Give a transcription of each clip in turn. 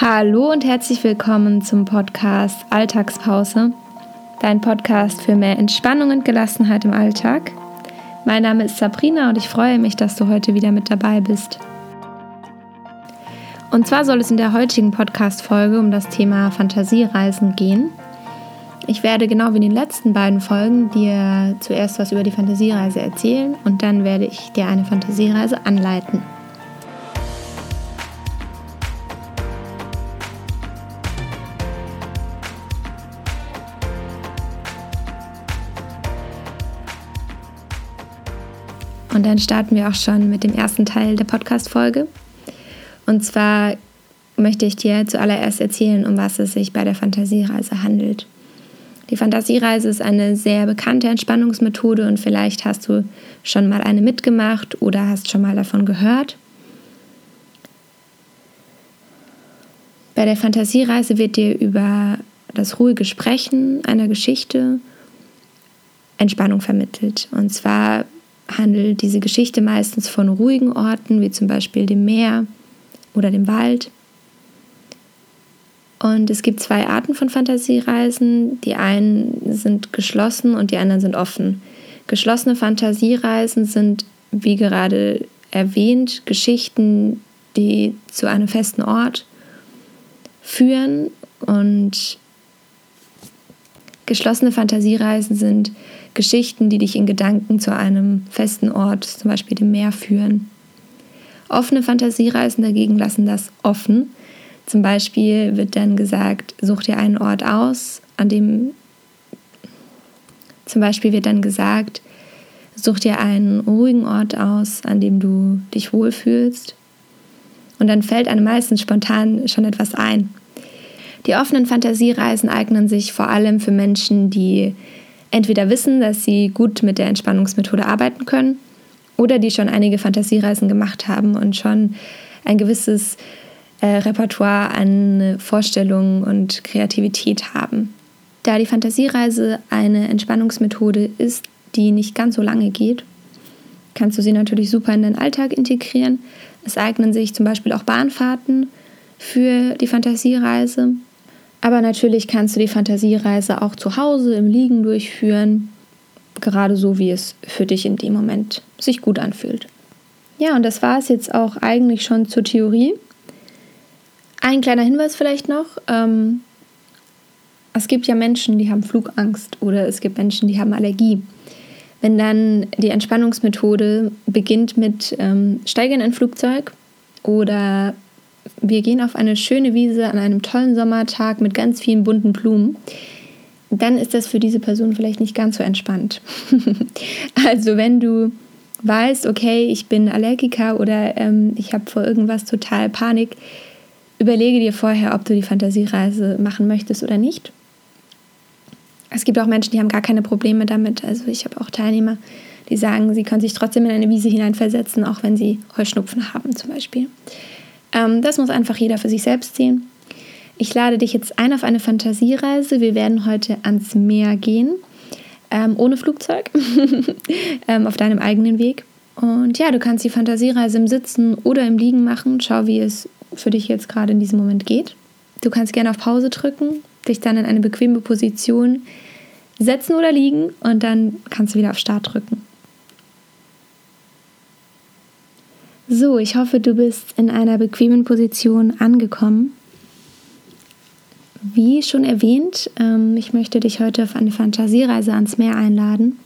Hallo und herzlich willkommen zum Podcast Alltagspause, dein Podcast für mehr Entspannung und Gelassenheit im Alltag. Mein Name ist Sabrina und ich freue mich, dass du heute wieder mit dabei bist. Und zwar soll es in der heutigen Podcast-Folge um das Thema Fantasiereisen gehen. Ich werde genau wie in den letzten beiden Folgen dir zuerst was über die Fantasiereise erzählen und dann werde ich dir eine Fantasiereise anleiten. Und dann starten wir auch schon mit dem ersten Teil der Podcast-Folge. Und zwar möchte ich dir zuallererst erzählen, um was es sich bei der Fantasiereise handelt. Die Fantasiereise ist eine sehr bekannte Entspannungsmethode und vielleicht hast du schon mal eine mitgemacht oder hast schon mal davon gehört. Bei der Fantasiereise wird dir über das ruhige Sprechen einer Geschichte Entspannung vermittelt. Und zwar handelt diese Geschichte meistens von ruhigen Orten, wie zum Beispiel dem Meer oder dem Wald. Und es gibt zwei Arten von Fantasiereisen. Die einen sind geschlossen und die anderen sind offen. Geschlossene Fantasiereisen sind, wie gerade erwähnt, Geschichten, die zu einem festen Ort führen. Und geschlossene Fantasiereisen sind Geschichten, die dich in Gedanken zu einem festen Ort, zum Beispiel dem Meer, führen. Offene Fantasiereisen dagegen lassen das offen zum Beispiel wird dann gesagt, such dir einen Ort aus, an dem zum Beispiel wird dann gesagt, such dir einen ruhigen Ort aus, an dem du dich wohlfühlst. Und dann fällt einem meistens spontan schon etwas ein. Die offenen Fantasiereisen eignen sich vor allem für Menschen, die entweder wissen, dass sie gut mit der Entspannungsmethode arbeiten können oder die schon einige Fantasiereisen gemacht haben und schon ein gewisses äh, Repertoire an Vorstellungen und Kreativität haben. Da die Fantasiereise eine Entspannungsmethode ist, die nicht ganz so lange geht, kannst du sie natürlich super in deinen Alltag integrieren. Es eignen sich zum Beispiel auch Bahnfahrten für die Fantasiereise. Aber natürlich kannst du die Fantasiereise auch zu Hause im Liegen durchführen, gerade so wie es für dich in dem Moment sich gut anfühlt. Ja, und das war es jetzt auch eigentlich schon zur Theorie. Ein kleiner Hinweis vielleicht noch. Ähm, es gibt ja Menschen, die haben Flugangst oder es gibt Menschen, die haben Allergie. Wenn dann die Entspannungsmethode beginnt mit ähm, Steige in ein Flugzeug oder wir gehen auf eine schöne Wiese an einem tollen Sommertag mit ganz vielen bunten Blumen, dann ist das für diese Person vielleicht nicht ganz so entspannt. also wenn du weißt, okay, ich bin Allergiker oder ähm, ich habe vor irgendwas total Panik, Überlege dir vorher, ob du die Fantasiereise machen möchtest oder nicht. Es gibt auch Menschen, die haben gar keine Probleme damit. Also ich habe auch Teilnehmer, die sagen, sie können sich trotzdem in eine Wiese hineinversetzen, auch wenn sie Heuschnupfen haben zum Beispiel. Ähm, das muss einfach jeder für sich selbst sehen. Ich lade dich jetzt ein auf eine Fantasiereise. Wir werden heute ans Meer gehen, ähm, ohne Flugzeug, ähm, auf deinem eigenen Weg. Und ja, du kannst die Fantasiereise im Sitzen oder im Liegen machen. Schau, wie es für dich jetzt gerade in diesem Moment geht. Du kannst gerne auf Pause drücken, dich dann in eine bequeme Position setzen oder liegen und dann kannst du wieder auf Start drücken. So, ich hoffe, du bist in einer bequemen Position angekommen. Wie schon erwähnt, ähm, ich möchte dich heute auf eine Fantasiereise ans Meer einladen.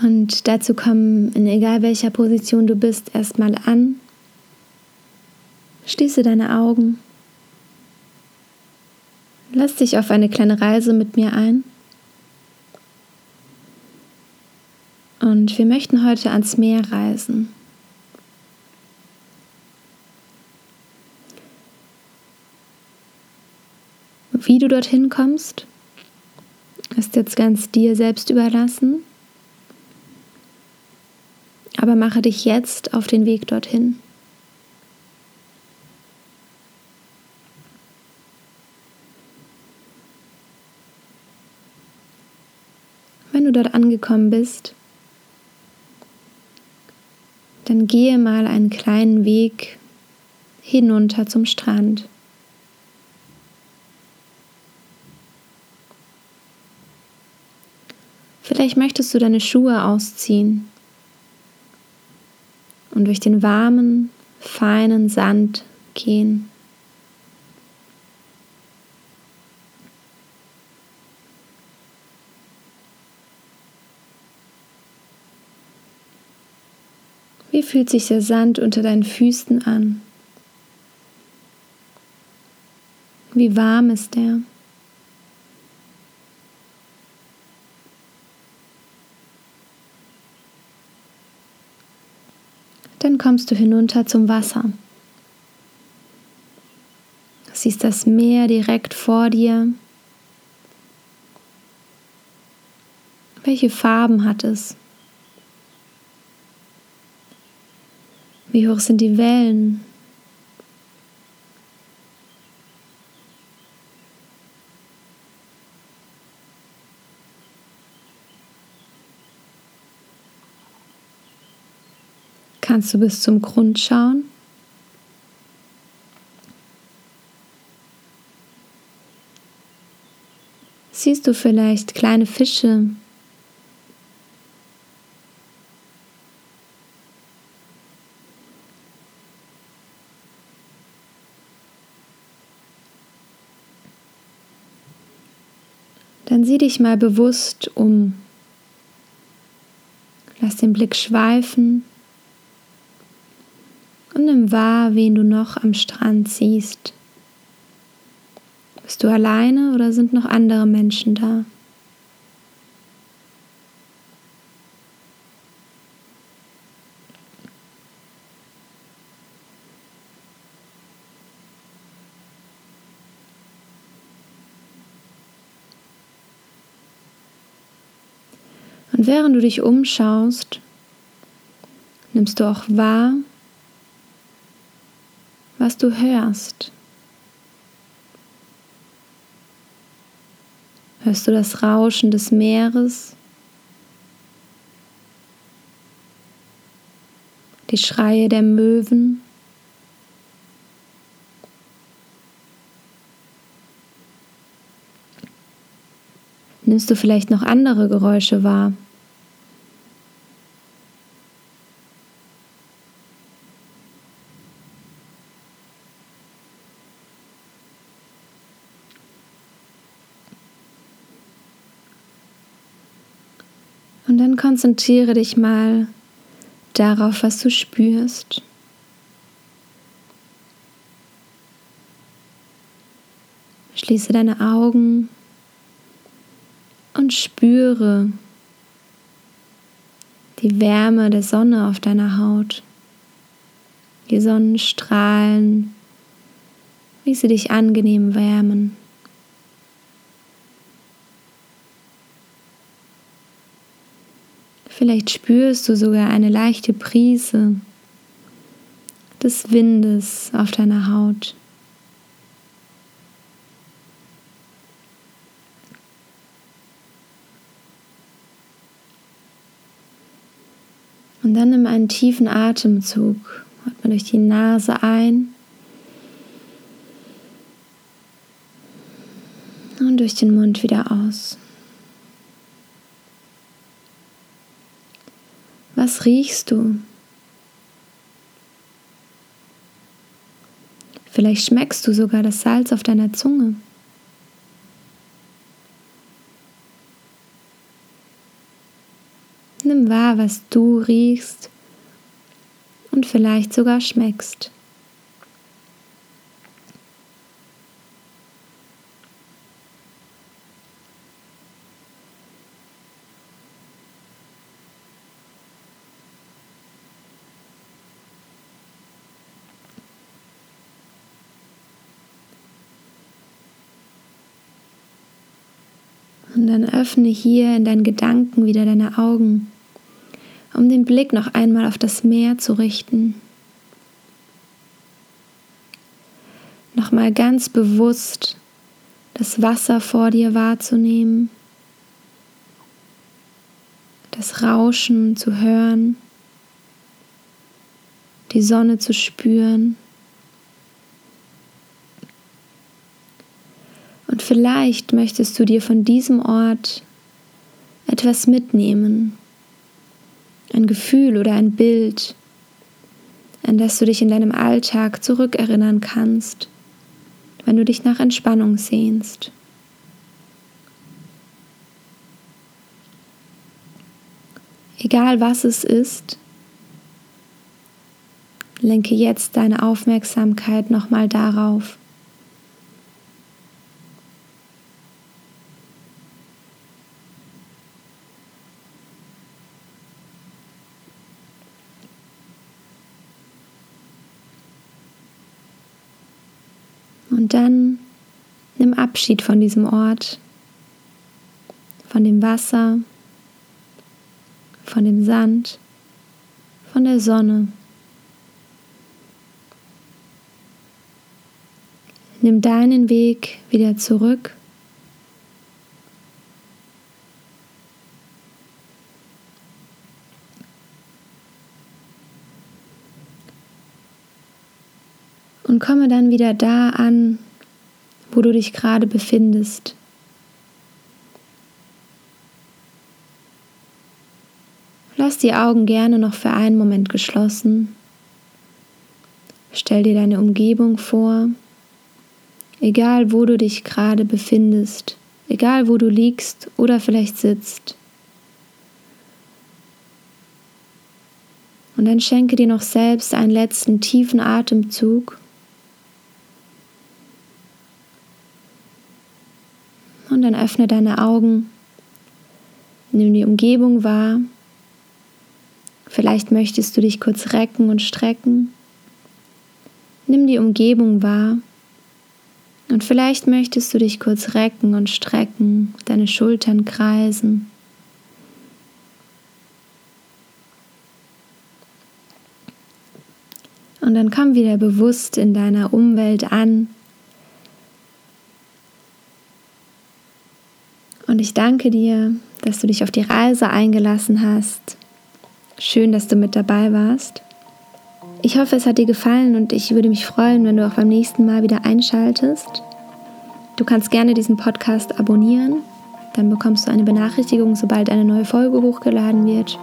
Und dazu kommen, in egal welcher Position du bist, erstmal an. Schließe deine Augen. Lass dich auf eine kleine Reise mit mir ein. Und wir möchten heute ans Meer reisen. Wie du dorthin kommst, ist jetzt ganz dir selbst überlassen aber mache dich jetzt auf den Weg dorthin. Wenn du dort angekommen bist, dann gehe mal einen kleinen Weg hinunter zum Strand. Vielleicht möchtest du deine Schuhe ausziehen und durch den warmen, feinen Sand gehen. Wie fühlt sich der Sand unter deinen Füßen an? Wie warm ist der? Dann kommst du hinunter zum Wasser. Siehst das Meer direkt vor dir. Welche Farben hat es? Wie hoch sind die Wellen? Kannst du bis zum Grund schauen? Siehst du vielleicht kleine Fische, dann sieh dich mal bewusst um. Lass den Blick schweifen und nimm wahr, wen du noch am Strand siehst. Bist du alleine oder sind noch andere Menschen da? Und während du dich umschaust, nimmst du auch wahr, was du hörst. Hörst du das Rauschen des Meeres? Die Schreie der Möwen? Nimmst du vielleicht noch andere Geräusche wahr? Und dann konzentriere dich mal darauf, was du spürst. Schließe deine Augen und spüre die Wärme der Sonne auf deiner Haut, die Sonnenstrahlen, wie sie dich angenehm wärmen. Vielleicht spürst du sogar eine leichte Prise des Windes auf deiner Haut. Und dann nimm einen tiefen Atemzug. Atme durch die Nase ein und durch den Mund wieder aus. Was riechst du? Vielleicht schmeckst du sogar das Salz auf deiner Zunge. Nimm wahr, was du riechst und vielleicht sogar schmeckst. Und dann öffne hier in deinen Gedanken wieder deine Augen, um den Blick noch einmal auf das Meer zu richten. Nochmal ganz bewusst das Wasser vor dir wahrzunehmen, das Rauschen zu hören die Sonne zu spüren. Vielleicht möchtest du dir von diesem Ort etwas mitnehmen, ein Gefühl oder ein Bild, an das du dich in deinem Alltag zurückerinnern kannst, wenn du dich nach Entspannung sehnst. Egal was es ist, lenke jetzt deine Aufmerksamkeit nochmal darauf. Und dann nimm Abschied von diesem Ort, von dem Wasser, von dem Sand, von der Sonne. Nimm deinen Weg wieder zurück. Komme dann wieder da an, wo du dich gerade befindest. Lass die Augen gerne noch für einen Moment geschlossen. Stell dir deine Umgebung vor, egal wo du dich gerade befindest, egal wo du liegst oder vielleicht sitzt. Und dann schenke dir noch selbst einen letzten tiefen Atemzug. Dann öffne deine Augen, nimm die Umgebung wahr Vielleicht möchtest du dich kurz recken und strecken. Nimm die Umgebung wahr. Und vielleicht möchtest du dich kurz recken und strecken, deine Schultern kreisen. Und dann komm wieder bewusst in deiner Umwelt an. Und ich danke dir, dass du dich auf die Reise eingelassen hast Schön, dass du mit dabei warst. Ich hoffe, es hat dir gefallen und ich würde mich freuen, wenn du auch beim nächsten Mal wieder einschaltest. Du kannst gerne diesen Podcast abonnieren, dann bekommst du eine Benachrichtigung, sobald eine neue Folge hochgeladen wird.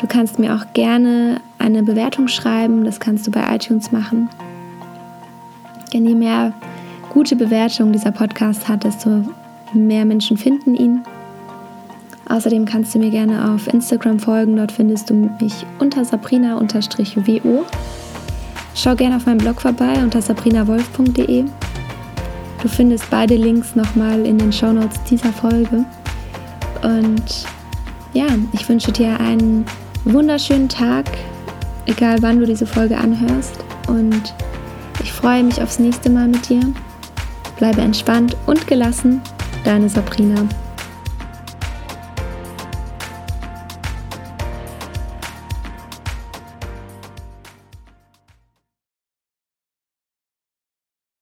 Du kannst mir auch gerne eine Bewertung schreiben, das kannst du bei iTunes machen. Denn je mehr gute Bewertungen dieser Podcast hat, desto mehr Menschen finden ihn. Außerdem kannst du mir gerne auf Instagram folgen, dort findest du mich unter sabrina-wo. Schau gerne auf meinem Blog vorbei unter sabrinawolf.de. Du findest beide Links nochmal in den Shownotes dieser Folge. Und ja, ich wünsche dir einen wunderschönen Tag, egal wann du diese Folge anhörst. Und ich freue mich aufs nächste Mal mit dir. Bleibe entspannt und gelassen, deine Sabrina.